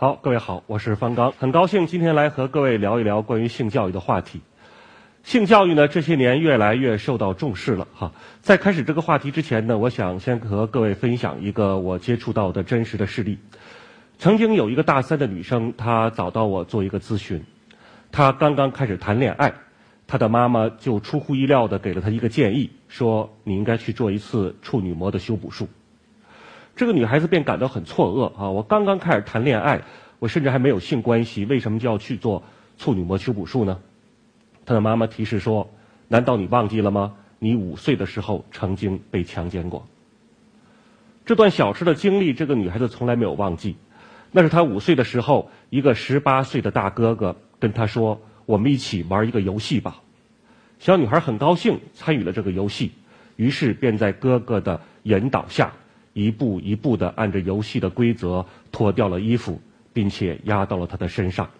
好，各位好，我是方刚，很高兴今天来和各位聊一聊关于性教育的话题。性教育呢，这些年越来越受到重视了哈。在开始这个话题之前呢，我想先和各位分享一个我接触到的真实的事例。曾经有一个大三的女生，她找到我做一个咨询，她刚刚开始谈恋爱，她的妈妈就出乎意料的给了她一个建议，说你应该去做一次处女膜的修补术。这个女孩子便感到很错愕啊！我刚刚开始谈恋爱，我甚至还没有性关系，为什么就要去做处女膜修补术呢？她的妈妈提示说：“难道你忘记了吗？你五岁的时候曾经被强奸过。”这段小事的经历，这个女孩子从来没有忘记。那是她五岁的时候，一个十八岁的大哥哥跟她说：“我们一起玩一个游戏吧。”小女孩很高兴参与了这个游戏，于是便在哥哥的引导下。一步一步的按着游戏的规则脱掉了衣服，并且压到了他的身上。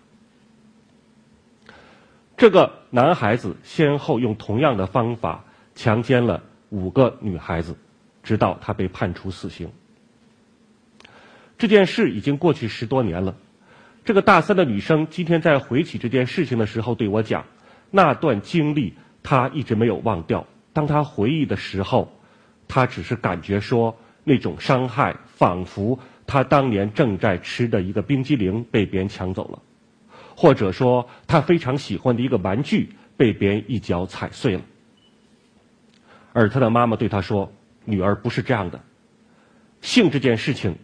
这个男孩子先后用同样的方法强奸了五个女孩子，直到他被判处死刑。这件事已经过去十多年了。这个大三的女生今天在回忆起这件事情的时候对我讲，那段经历她一直没有忘掉。当她回忆的时候，她只是感觉说。那种伤害，仿佛他当年正在吃的一个冰激凌被别人抢走了，或者说他非常喜欢的一个玩具被别人一脚踩碎了。而他的妈妈对他说：“女儿不是这样的，性这件事情，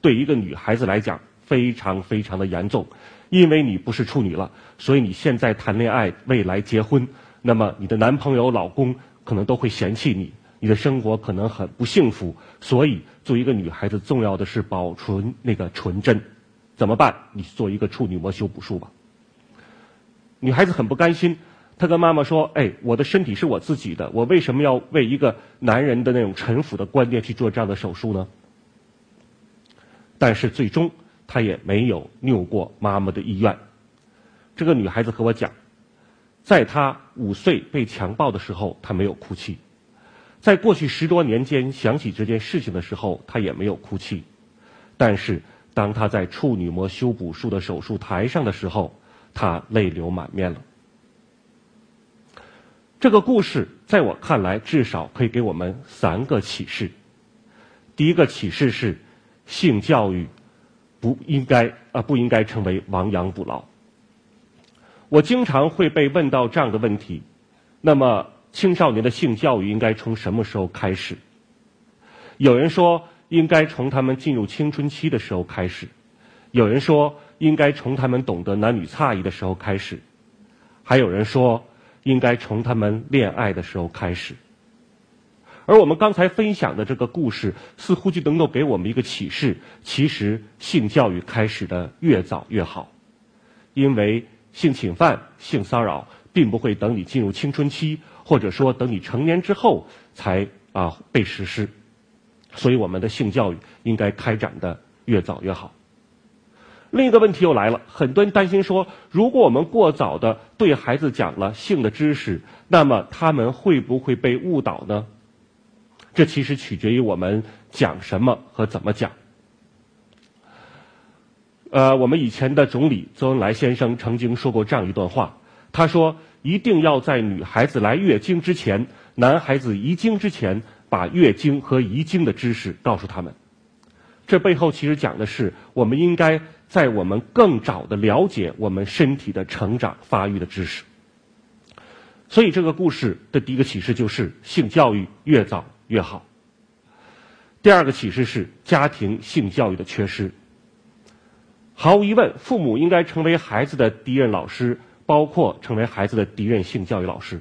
对一个女孩子来讲非常非常的严重，因为你不是处女了，所以你现在谈恋爱，未来结婚，那么你的男朋友、老公可能都会嫌弃你。”你的生活可能很不幸福，所以作为一个女孩子，重要的是保存那个纯真。怎么办？你做一个处女膜修补术吧。女孩子很不甘心，她跟妈妈说：“哎，我的身体是我自己的，我为什么要为一个男人的那种陈腐的观念去做这样的手术呢？”但是最终，她也没有拗过妈妈的意愿。这个女孩子和我讲，在她五岁被强暴的时候，她没有哭泣。在过去十多年间，想起这件事情的时候，他也没有哭泣。但是，当他在处女膜修补术的手术台上的时候，他泪流满面了。这个故事在我看来，至少可以给我们三个启示。第一个启示是，性教育不应该啊，不应该成为亡羊补牢。我经常会被问到这样的问题，那么。青少年的性教育应该从什么时候开始？有人说应该从他们进入青春期的时候开始，有人说应该从他们懂得男女差异的时候开始，还有人说应该从他们恋爱的时候开始。而我们刚才分享的这个故事，似乎就能够给我们一个启示：其实性教育开始的越早越好，因为性侵犯、性骚扰并不会等你进入青春期。或者说，等你成年之后才啊被实施，所以我们的性教育应该开展的越早越好。另一个问题又来了，很多人担心说，如果我们过早的对孩子讲了性的知识，那么他们会不会被误导呢？这其实取决于我们讲什么和怎么讲。呃，我们以前的总理周恩来先生曾经说过这样一段话，他说。一定要在女孩子来月经之前，男孩子遗精之前，把月经和遗精的知识告诉他们。这背后其实讲的是，我们应该在我们更早的了解我们身体的成长发育的知识。所以这个故事的第一个启示就是，性教育越早越好。第二个启示是家庭性教育的缺失。毫无疑问，父母应该成为孩子的第一任老师。包括成为孩子的敌人性教育老师，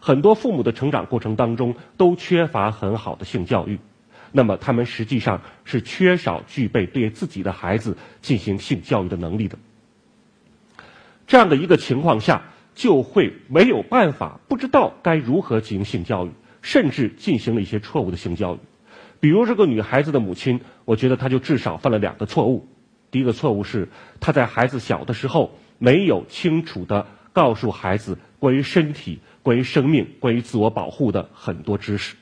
很多父母的成长过程当中都缺乏很好的性教育，那么他们实际上是缺少具备对自己的孩子进行性教育的能力的。这样的一个情况下，就会没有办法，不知道该如何进行性教育，甚至进行了一些错误的性教育。比如这个女孩子的母亲，我觉得她就至少犯了两个错误。第一个错误是她在孩子小的时候。没有清楚的告诉孩子关于身体、关于生命、关于自我保护的很多知识。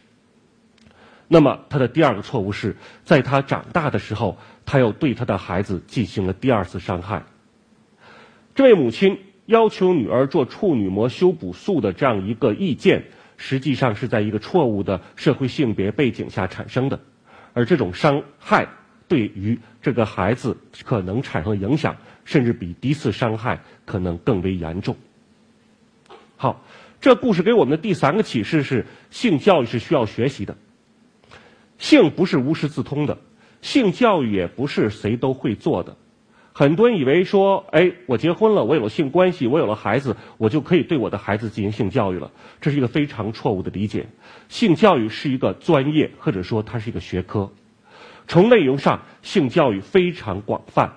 那么他的第二个错误是在他长大的时候，他又对他的孩子进行了第二次伤害。这位母亲要求女儿做处女膜修补术的这样一个意见，实际上是在一个错误的社会性别背景下产生的，而这种伤害对于这个孩子可能产生影响，甚至比第一次伤害可能更为严重。好，这故事给我们的第三个启示是：性教育是需要学习的。性不是无师自通的，性教育也不是谁都会做的。很多人以为说，哎，我结婚了，我有了性关系，我有了孩子，我就可以对我的孩子进行性教育了。这是一个非常错误的理解。性教育是一个专业，或者说它是一个学科。从内容上，性教育非常广泛；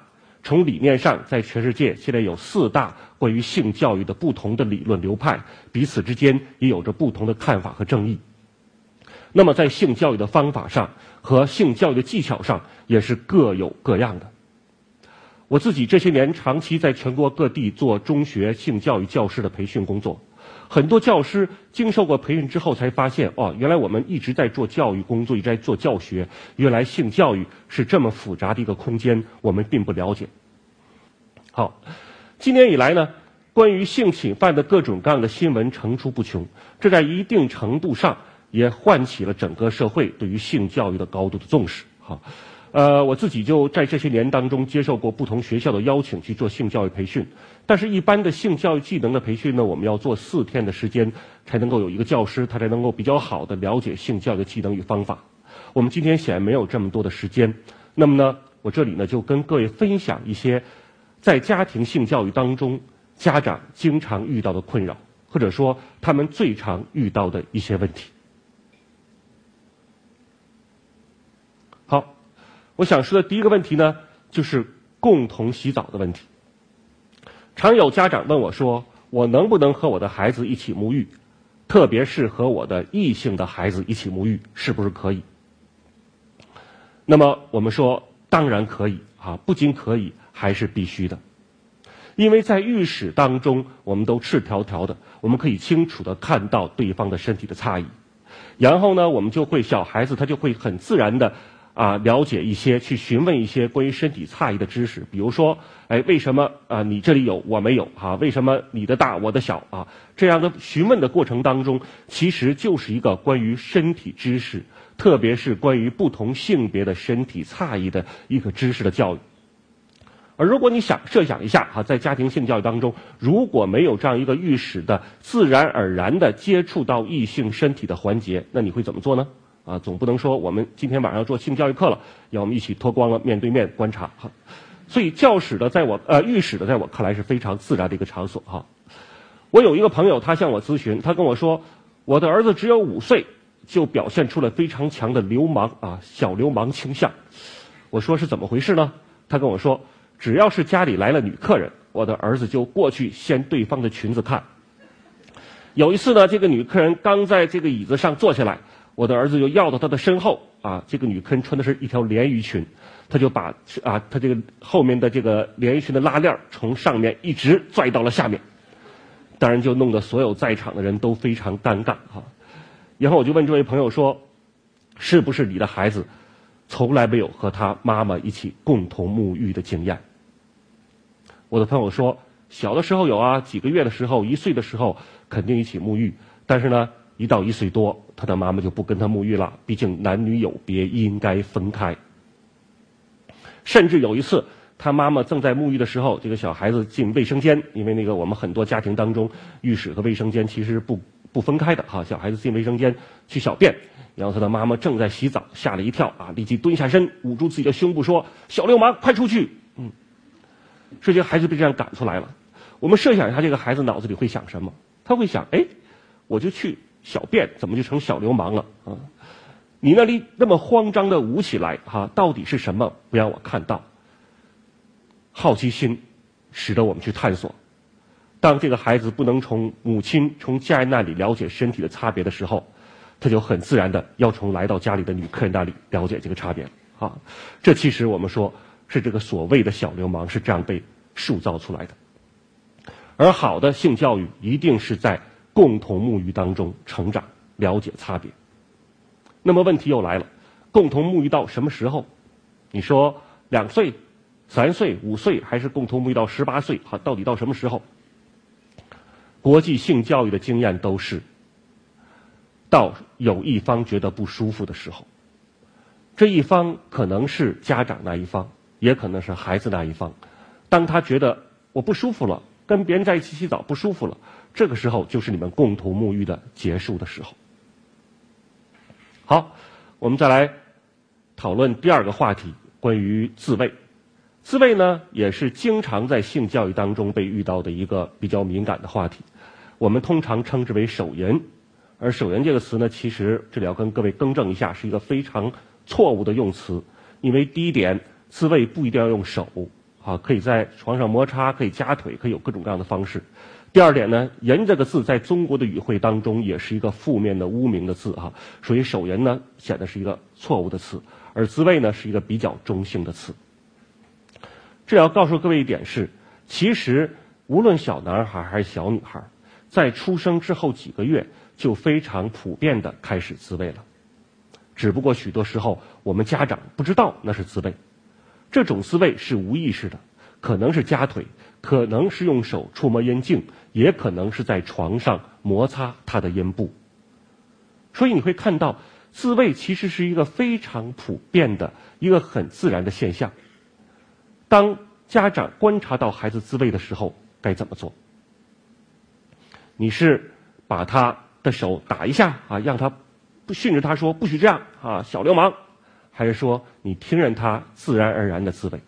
从理念上，在全世界现在有四大关于性教育的不同的理论流派，彼此之间也有着不同的看法和争议。那么，在性教育的方法上和性教育的技巧上，也是各有各样的。我自己这些年长期在全国各地做中学性教育教师的培训工作，很多教师经受过培训之后才发现，哦，原来我们一直在做教育工作，一直在做教学，原来性教育是这么复杂的一个空间，我们并不了解。好，今年以来呢，关于性侵犯的各种各样的新闻层出不穷，这在一定程度上。也唤起了整个社会对于性教育的高度的重视。好，呃，我自己就在这些年当中接受过不同学校的邀请去做性教育培训。但是，一般的性教育技能的培训呢，我们要做四天的时间才能够有一个教师，他才能够比较好的了解性教育技能与方法。我们今天显然没有这么多的时间。那么呢，我这里呢就跟各位分享一些在家庭性教育当中家长经常遇到的困扰，或者说他们最常遇到的一些问题。好，我想说的第一个问题呢，就是共同洗澡的问题。常有家长问我说：“我能不能和我的孩子一起沐浴？特别是和我的异性的孩子一起沐浴，是不是可以？”那么我们说，当然可以啊，不仅可以，还是必须的。因为在浴室当中，我们都赤条条的，我们可以清楚的看到对方的身体的差异。然后呢，我们就会小孩子他就会很自然的。啊，了解一些，去询问一些关于身体差异的知识，比如说，哎，为什么啊你这里有我没有？哈，为什么你的大我的小？啊，这样的询问的过程当中，其实就是一个关于身体知识，特别是关于不同性别的身体差异的一个知识的教育。而如果你想设想一下，哈，在家庭性教育当中，如果没有这样一个预始的自然而然的接触到异性身体的环节，那你会怎么做呢？啊，总不能说我们今天晚上要做性教育课了，要我们一起脱光了面对面观察哈。所以教室的在我呃浴室的在我看来是非常自然的一个场所哈。我有一个朋友，他向我咨询，他跟我说，我的儿子只有五岁，就表现出了非常强的流氓啊小流氓倾向。我说是怎么回事呢？他跟我说，只要是家里来了女客人，我的儿子就过去掀对方的裙子看。有一次呢，这个女客人刚在这个椅子上坐下来。我的儿子就要到他的身后啊，这个女坑穿的是一条连衣裙，他就把啊，他这个后面的这个连衣裙的拉链从上面一直拽到了下面，当然就弄得所有在场的人都非常尴尬哈。然后我就问这位朋友说：“是不是你的孩子从来没有和他妈妈一起共同沐浴的经验？”我的朋友说：“小的时候有啊，几个月的时候，一岁的时候肯定一起沐浴，但是呢。”一到一岁多，他的妈妈就不跟他沐浴了，毕竟男女有别，应该分开。甚至有一次，他妈妈正在沐浴的时候，这个小孩子进卫生间，因为那个我们很多家庭当中，浴室和卫生间其实不不分开的哈。小孩子进卫生间去小便，然后他的妈妈正在洗澡，吓了一跳啊，立即蹲下身，捂住自己的胸部说：“小流氓，快出去！”嗯，这些孩子被这样赶出来了。我们设想一下，这个孩子脑子里会想什么？他会想：哎，我就去。小便怎么就成小流氓了啊？你那里那么慌张的捂起来哈，到底是什么？不让我看到。好奇心使得我们去探索。当这个孩子不能从母亲、从家人那里了解身体的差别的时候，他就很自然的要从来到家里的女客人那里了解这个差别啊。这其实我们说是这个所谓的小流氓是这样被塑造出来的。而好的性教育一定是在。共同沐浴当中成长，了解差别。那么问题又来了，共同沐浴到什么时候？你说两岁、三岁、五岁，还是共同沐浴到十八岁？好，到底到什么时候？国际性教育的经验都是，到有一方觉得不舒服的时候，这一方可能是家长那一方，也可能是孩子那一方。当他觉得我不舒服了，跟别人在一起洗澡不舒服了，这个时候就是你们共同沐浴的结束的时候。好，我们再来讨论第二个话题，关于自慰。自慰呢，也是经常在性教育当中被遇到的一个比较敏感的话题。我们通常称之为手淫，而手淫这个词呢，其实这里要跟各位更正一下，是一个非常错误的用词。因为第一点，自慰不一定要用手，啊，可以在床上摩擦，可以夹腿，可以有各种各样的方式。第二点呢，淫这个字在中国的语汇当中也是一个负面的污名的字啊，所以手淫呢显得是一个错误的词，而自慰呢是一个比较中性的词。这要告诉各位一点是，其实无论小男孩还是小女孩。在出生之后几个月，就非常普遍的开始自慰了。只不过许多时候，我们家长不知道那是自慰。这种自慰是无意识的，可能是夹腿，可能是用手触摸阴茎，也可能是在床上摩擦他的阴部。所以你会看到，自慰其实是一个非常普遍的一个很自然的现象。当家长观察到孩子自慰的时候，该怎么做？你是把他的手打一下啊，让他训着他说不许这样啊，小流氓，还是说你听任他自然而然的自慰？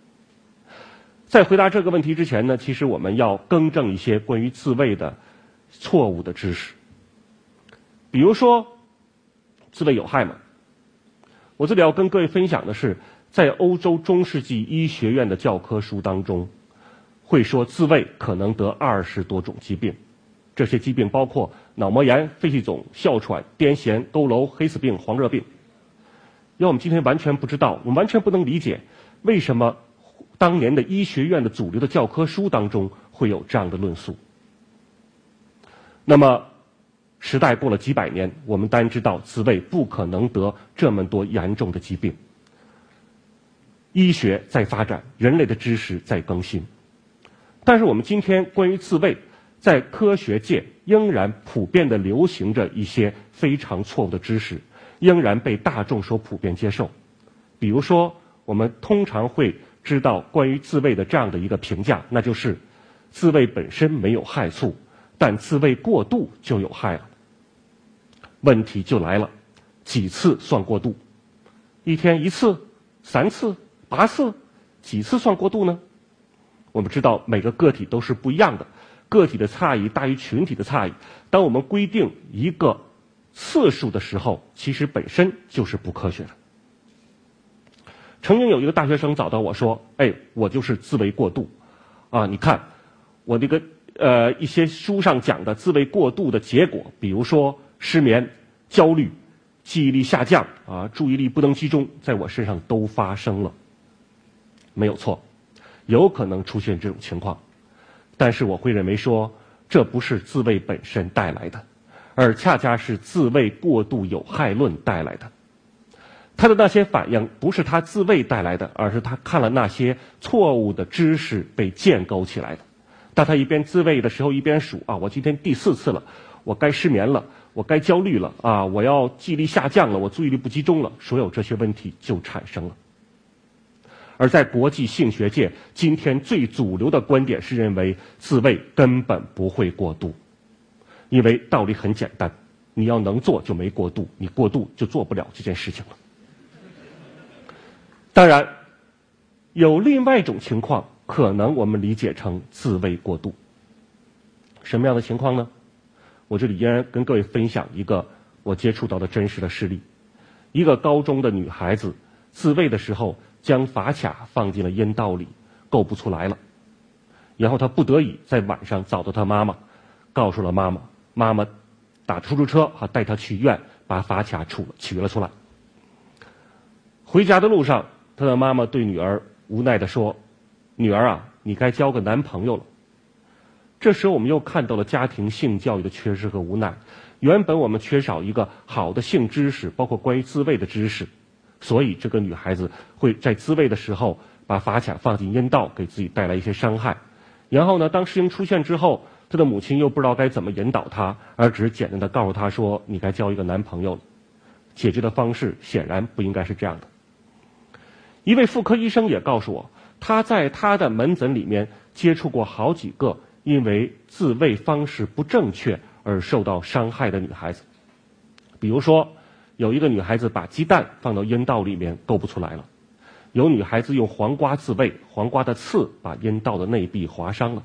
在回答这个问题之前呢，其实我们要更正一些关于自慰的错误的知识。比如说，自慰有害吗？我这里要跟各位分享的是，在欧洲中世纪医学院的教科书当中，会说自慰可能得二十多种疾病。这些疾病包括脑膜炎、肺气肿、哮喘、癫痫、佝偻、黑死病、黄热病。要我们今天完全不知道，我们完全不能理解，为什么当年的医学院的主流的教科书当中会有这样的论述。那么，时代过了几百年，我们单知道自慰不可能得这么多严重的疾病。医学在发展，人类的知识在更新，但是我们今天关于自慰。在科学界仍然普遍的流行着一些非常错误的知识，仍然被大众所普遍接受。比如说，我们通常会知道关于自慰的这样的一个评价，那就是自慰本身没有害处，但自慰过度就有害了。问题就来了，几次算过度？一天一次、三次、八次，几次算过度呢？我们知道每个个体都是不一样的。个体的差异大于群体的差异。当我们规定一个次数的时候，其实本身就是不科学的。曾经有一个大学生找到我说：“哎，我就是自慰过度，啊，你看我这个呃一些书上讲的自慰过度的结果，比如说失眠、焦虑、记忆力下降啊，注意力不能集中，在我身上都发生了。没有错，有可能出现这种情况。”但是我会认为说，这不是自慰本身带来的，而恰恰是自慰过度有害论带来的。他的那些反应不是他自慰带来的，而是他看了那些错误的知识被建构起来的。当他一边自慰的时候，一边数啊，我今天第四次了，我该失眠了，我该焦虑了啊，我要记忆力下降了，我注意力不集中了，所有这些问题就产生了。而在国际性学界，今天最主流的观点是认为自慰根本不会过度，因为道理很简单，你要能做就没过度，你过度就做不了这件事情了。当然，有另外一种情况，可能我们理解成自慰过度。什么样的情况呢？我这里依然跟各位分享一个我接触到的真实的事例：一个高中的女孩子自慰的时候。将发卡放进了阴道里，够不出来了。然后她不得已在晚上找到她妈妈，告诉了妈妈。妈妈打出租车哈带他去医院，把发卡出取了出来。回家的路上，他的妈妈对女儿无奈的说：“女儿啊，你该交个男朋友了。”这时我们又看到了家庭性教育的缺失和无奈。原本我们缺少一个好的性知识，包括关于自慰的知识，所以这个女孩子会在自慰的时候把发卡放进阴道，给自己带来一些伤害。然后呢，当事情出现之后，她的母亲又不知道该怎么引导她，而只是简单的告诉她说：“你该交一个男朋友了。”解决的方式显然不应该是这样的。一位妇科医生也告诉我，他在他的门诊里面接触过好几个因为自慰方式不正确。而受到伤害的女孩子，比如说，有一个女孩子把鸡蛋放到阴道里面够不出来了；有女孩子用黄瓜自慰，黄瓜的刺把阴道的内壁划伤了。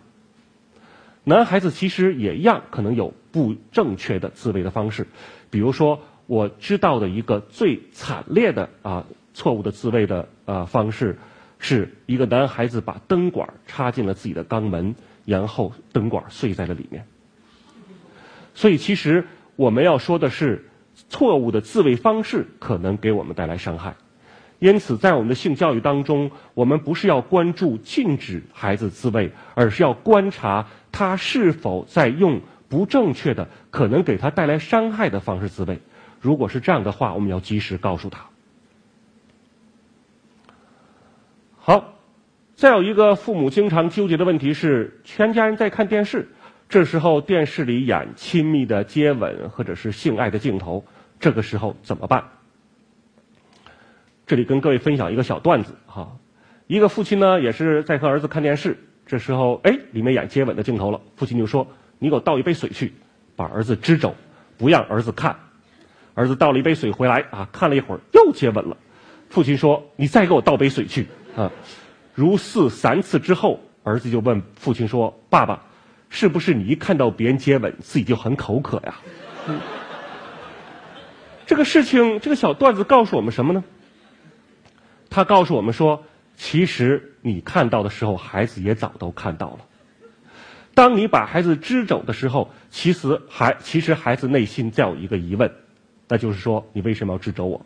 男孩子其实也一样，可能有不正确的自慰的方式，比如说，我知道的一个最惨烈的啊错误的自慰的啊方式，是一个男孩子把灯管插进了自己的肛门，然后灯管碎在了里面。所以，其实我们要说的是，错误的自慰方式可能给我们带来伤害。因此，在我们的性教育当中，我们不是要关注禁止孩子自慰，而是要观察他是否在用不正确的、可能给他带来伤害的方式自慰。如果是这样的话，我们要及时告诉他。好，再有一个父母经常纠结的问题是：全家人在看电视。这时候电视里演亲密的接吻或者是性爱的镜头，这个时候怎么办？这里跟各位分享一个小段子哈，一个父亲呢也是在和儿子看电视，这时候哎里面演接吻的镜头了，父亲就说：“你给我倒一杯水去，把儿子支走，不让儿子看。”儿子倒了一杯水回来啊，看了一会儿又接吻了，父亲说：“你再给我倒杯水去啊。”如是三次之后，儿子就问父亲说：“爸爸。”是不是你一看到别人接吻，自己就很口渴呀？这个事情，这个小段子告诉我们什么呢？他告诉我们说，其实你看到的时候，孩子也早都看到了。当你把孩子支走的时候，其实孩其实孩子内心在有一个疑问，那就是说，你为什么要支走我？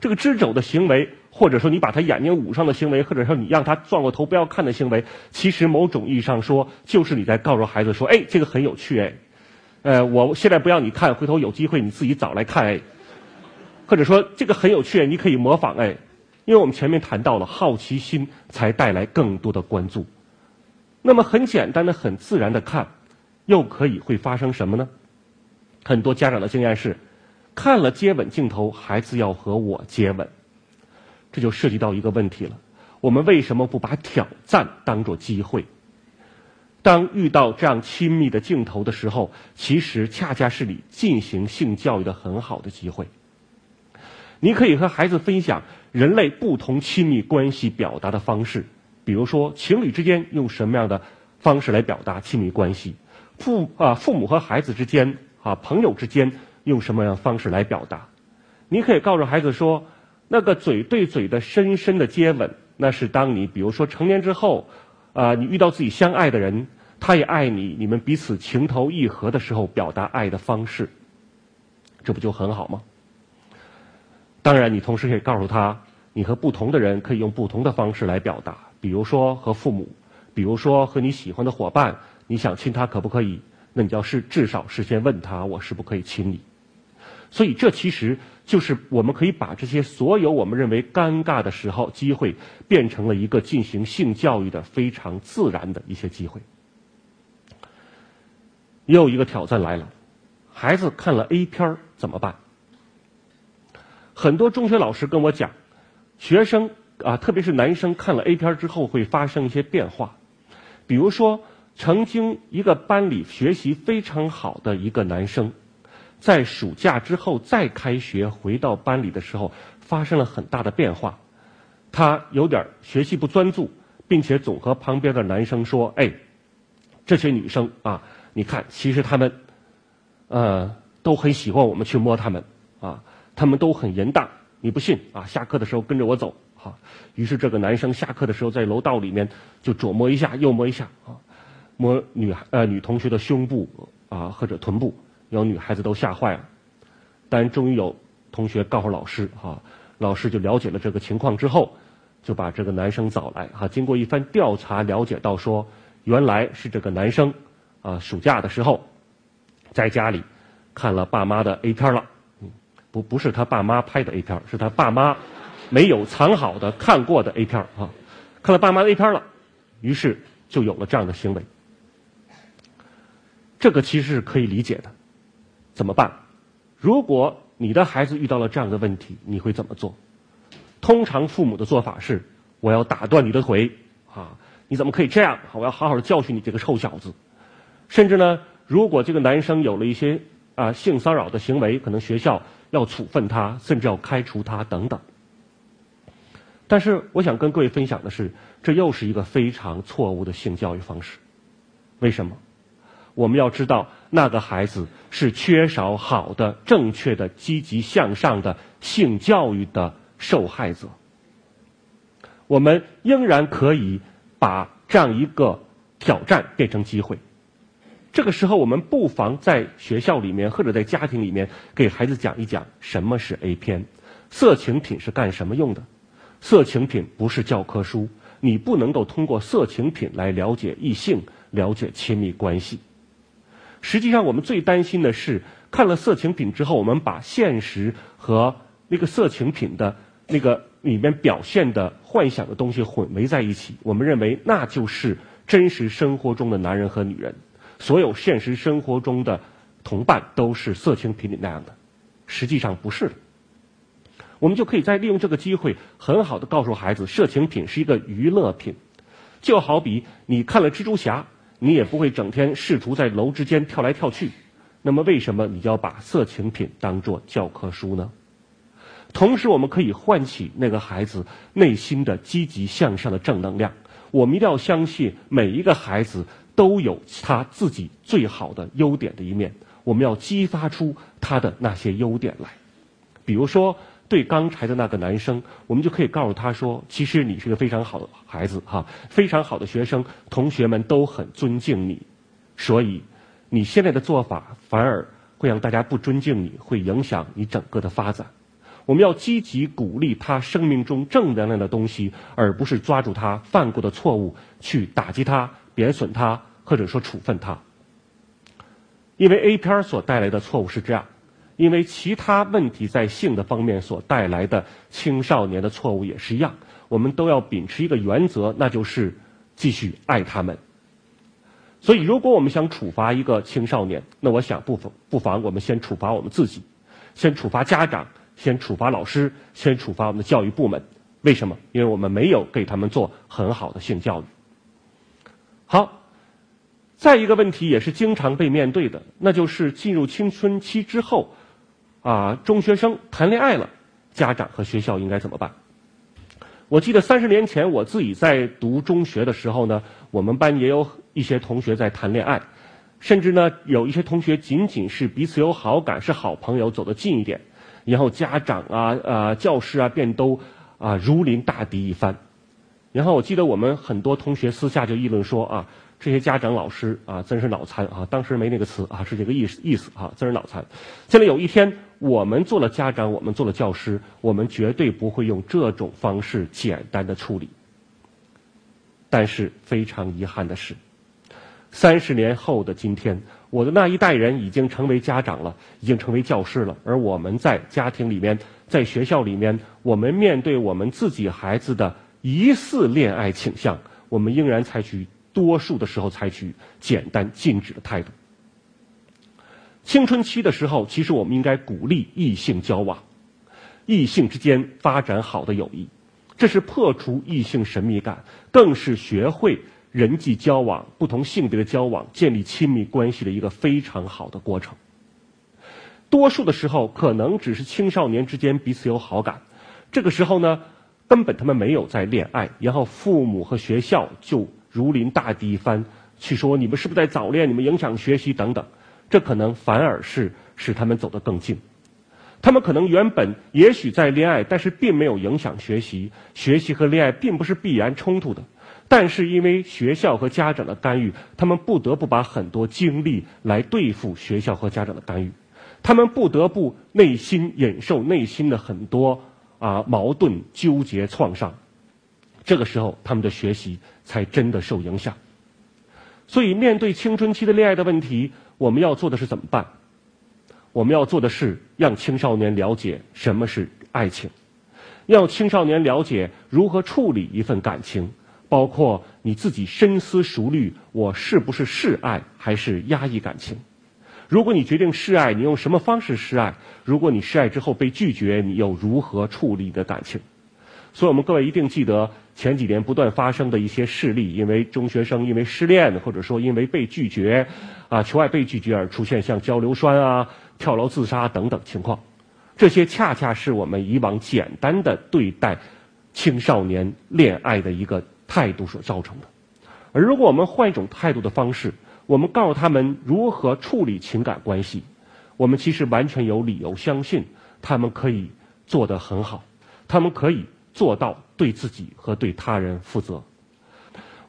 这个支走的行为。或者说你把他眼睛捂上的行为，或者说你让他转过头不要看的行为，其实某种意义上说，就是你在告诉孩子说：“哎，这个很有趣哎，呃，我现在不要你看，回头有机会你自己找来看哎。”或者说这个很有趣，你可以模仿哎，因为我们前面谈到了好奇心才带来更多的关注。那么很简单的、很自然的看，又可以会发生什么呢？很多家长的经验是，看了接吻镜头，孩子要和我接吻。这就涉及到一个问题了：我们为什么不把挑战当做机会？当遇到这样亲密的镜头的时候，其实恰恰是你进行性教育的很好的机会。你可以和孩子分享人类不同亲密关系表达的方式，比如说情侣之间用什么样的方式来表达亲密关系，父啊父母和孩子之间啊朋友之间用什么样的方式来表达。你可以告诉孩子说。那个嘴对嘴的深深的接吻，那是当你比如说成年之后，啊，你遇到自己相爱的人，他也爱你，你们彼此情投意合的时候，表达爱的方式，这不就很好吗？当然，你同时可以告诉他，你和不同的人可以用不同的方式来表达，比如说和父母，比如说和你喜欢的伙伴，你想亲他可不可以？那你要是至少事先问他，我是不可以亲你。所以，这其实就是我们可以把这些所有我们认为尴尬的时候机会，变成了一个进行性教育的非常自然的一些机会。又一个挑战来了，孩子看了 A 片怎么办？很多中学老师跟我讲，学生啊，特别是男生看了 A 片之后会发生一些变化，比如说，曾经一个班里学习非常好的一个男生。在暑假之后再开学回到班里的时候，发生了很大的变化。他有点学习不专注，并且总和旁边的男生说：“哎，这些女生啊，你看，其实他们，呃，都很喜欢我们去摸他们啊，他们都很淫荡。你不信啊？下课的时候跟着我走哈。于是这个男生下课的时候在楼道里面就左摸一下，右摸一下啊，摸女呃女同学的胸部啊或者臀部。有女孩子都吓坏了，但终于有同学告诉老师，哈，老师就了解了这个情况之后，就把这个男生找来，哈，经过一番调查，了解到说，原来是这个男生，啊，暑假的时候，在家里看了爸妈的 A 片了，不不是他爸妈拍的 A 片，是他爸妈没有藏好的看过的 A 片啊，看了爸妈的 A 片了，于是就有了这样的行为。这个其实是可以理解的，怎么办？如果你的孩子遇到了这样的问题，你会怎么做？通常父母的做法是：我要打断你的腿啊！你怎么可以这样？我要好好的教训你这个臭小子。甚至呢，如果这个男生有了一些啊性骚扰的行为，可能学校要处分他，甚至要开除他等等。但是，我想跟各位分享的是，这又是一个非常错误的性教育方式。为什么？我们要知道，那个孩子是缺少好的、正确的、积极向上的性教育的受害者。我们仍然可以把这样一个挑战变成机会。这个时候，我们不妨在学校里面或者在家庭里面给孩子讲一讲什么是 A 片，色情品是干什么用的。色情品不是教科书，你不能够通过色情品来了解异性、了解亲密关系。实际上，我们最担心的是，看了色情品之后，我们把现实和那个色情品的那个里面表现的幻想的东西混为在一起。我们认为那就是真实生活中的男人和女人，所有现实生活中的同伴都是色情品里那样的。实际上不是的。我们就可以再利用这个机会，很好的告诉孩子，色情品是一个娱乐品，就好比你看了蜘蛛侠。你也不会整天试图在楼之间跳来跳去，那么为什么你要把色情品当做教科书呢？同时，我们可以唤起那个孩子内心的积极向上的正能量。我们一定要相信，每一个孩子都有他自己最好的优点的一面。我们要激发出他的那些优点来，比如说。对刚才的那个男生，我们就可以告诉他说：“其实你是个非常好的孩子，哈，非常好的学生，同学们都很尊敬你。所以，你现在的做法反而会让大家不尊敬你，会影响你整个的发展。我们要积极鼓励他生命中正能量的东西，而不是抓住他犯过的错误去打击他、贬损他，或者说处分他。因为 A 片所带来的错误是这样。”因为其他问题在性的方面所带来的青少年的错误也是一样，我们都要秉持一个原则，那就是继续爱他们。所以，如果我们想处罚一个青少年，那我想不妨不妨我们先处罚我们自己，先处罚家长，先处罚老师，先处罚我们的教育部门。为什么？因为我们没有给他们做很好的性教育。好，再一个问题也是经常被面对的，那就是进入青春期之后。啊，中学生谈恋爱了，家长和学校应该怎么办？我记得三十年前我自己在读中学的时候呢，我们班也有一些同学在谈恋爱，甚至呢有一些同学仅仅是彼此有好感，是好朋友，走得近一点，然后家长啊、啊教师啊便都啊如临大敌一番。然后我记得我们很多同学私下就议论说啊。这些家长老师啊，真是脑残啊！当时没那个词啊，是这个意思意思啊，真是脑残。现在有一天，我们做了家长，我们做了教师，我们绝对不会用这种方式简单的处理。但是非常遗憾的是，三十年后的今天，我的那一代人已经成为家长了，已经成为教师了，而我们在家庭里面，在学校里面，我们面对我们自己孩子的疑似恋爱倾向，我们仍然采取。多数的时候采取简单禁止的态度。青春期的时候，其实我们应该鼓励异性交往，异性之间发展好的友谊，这是破除异性神秘感，更是学会人际交往、不同性别的交往、建立亲密关系的一个非常好的过程。多数的时候，可能只是青少年之间彼此有好感，这个时候呢，根本他们没有在恋爱，然后父母和学校就。如临大敌一番，去说你们是不是在早恋？你们影响学习等等，这可能反而是使他们走得更近。他们可能原本也许在恋爱，但是并没有影响学习。学习和恋爱并不是必然冲突的，但是因为学校和家长的干预，他们不得不把很多精力来对付学校和家长的干预。他们不得不内心忍受内心的很多啊矛盾、纠结、创伤。这个时候，他们的学习才真的受影响。所以，面对青春期的恋爱的问题，我们要做的是怎么办？我们要做的是让青少年了解什么是爱情，让青少年了解如何处理一份感情，包括你自己深思熟虑，我是不是示爱还是压抑感情？如果你决定示爱，你用什么方式示爱？如果你示爱之后被拒绝，你又如何处理的感情？所以我们各位一定记得前几年不断发生的一些事例，因为中学生因为失恋，或者说因为被拒绝，啊求爱被拒绝而出现像交流栓啊、跳楼自杀等等情况，这些恰恰是我们以往简单的对待青少年恋爱的一个态度所造成的。而如果我们换一种态度的方式，我们告诉他们如何处理情感关系，我们其实完全有理由相信他们可以做得很好，他们可以做到对自己和对他人负责。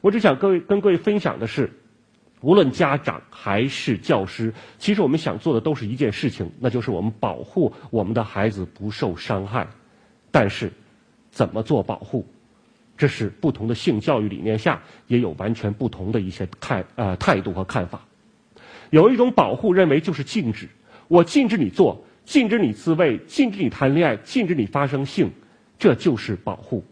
我只想各位跟各位分享的是，无论家长还是教师，其实我们想做的都是一件事情，那就是我们保护我们的孩子不受伤害。但是，怎么做保护？这是不同的性教育理念下也有完全不同的一些态呃态度和看法。有一种保护认为就是禁止，我禁止你做，禁止你自慰，禁止你谈恋爱，禁止你发生性，这就是保护。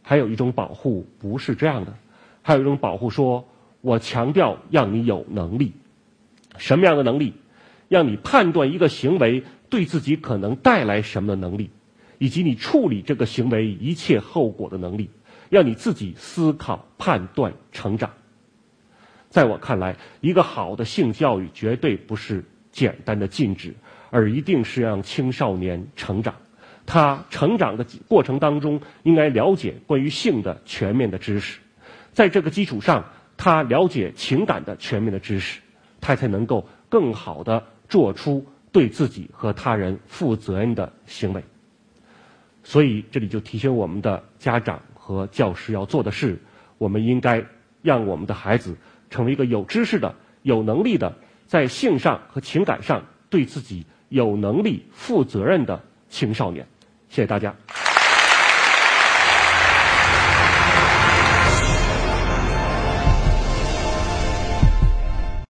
还有一种保护不是这样的，还有一种保护说，我强调让你有能力，什么样的能力？让你判断一个行为对自己可能带来什么的能力，以及你处理这个行为一切后果的能力。让你自己思考、判断、成长。在我看来，一个好的性教育绝对不是简单的禁止，而一定是让青少年成长。他成长的过程当中，应该了解关于性的全面的知识，在这个基础上，他了解情感的全面的知识，他才能够更好的做出对自己和他人负责任的行为。所以，这里就提醒我们的家长。和教师要做的事，我们应该让我们的孩子成为一个有知识的、有能力的，在性上和情感上对自己有能力、负责任的青少年。谢谢大家。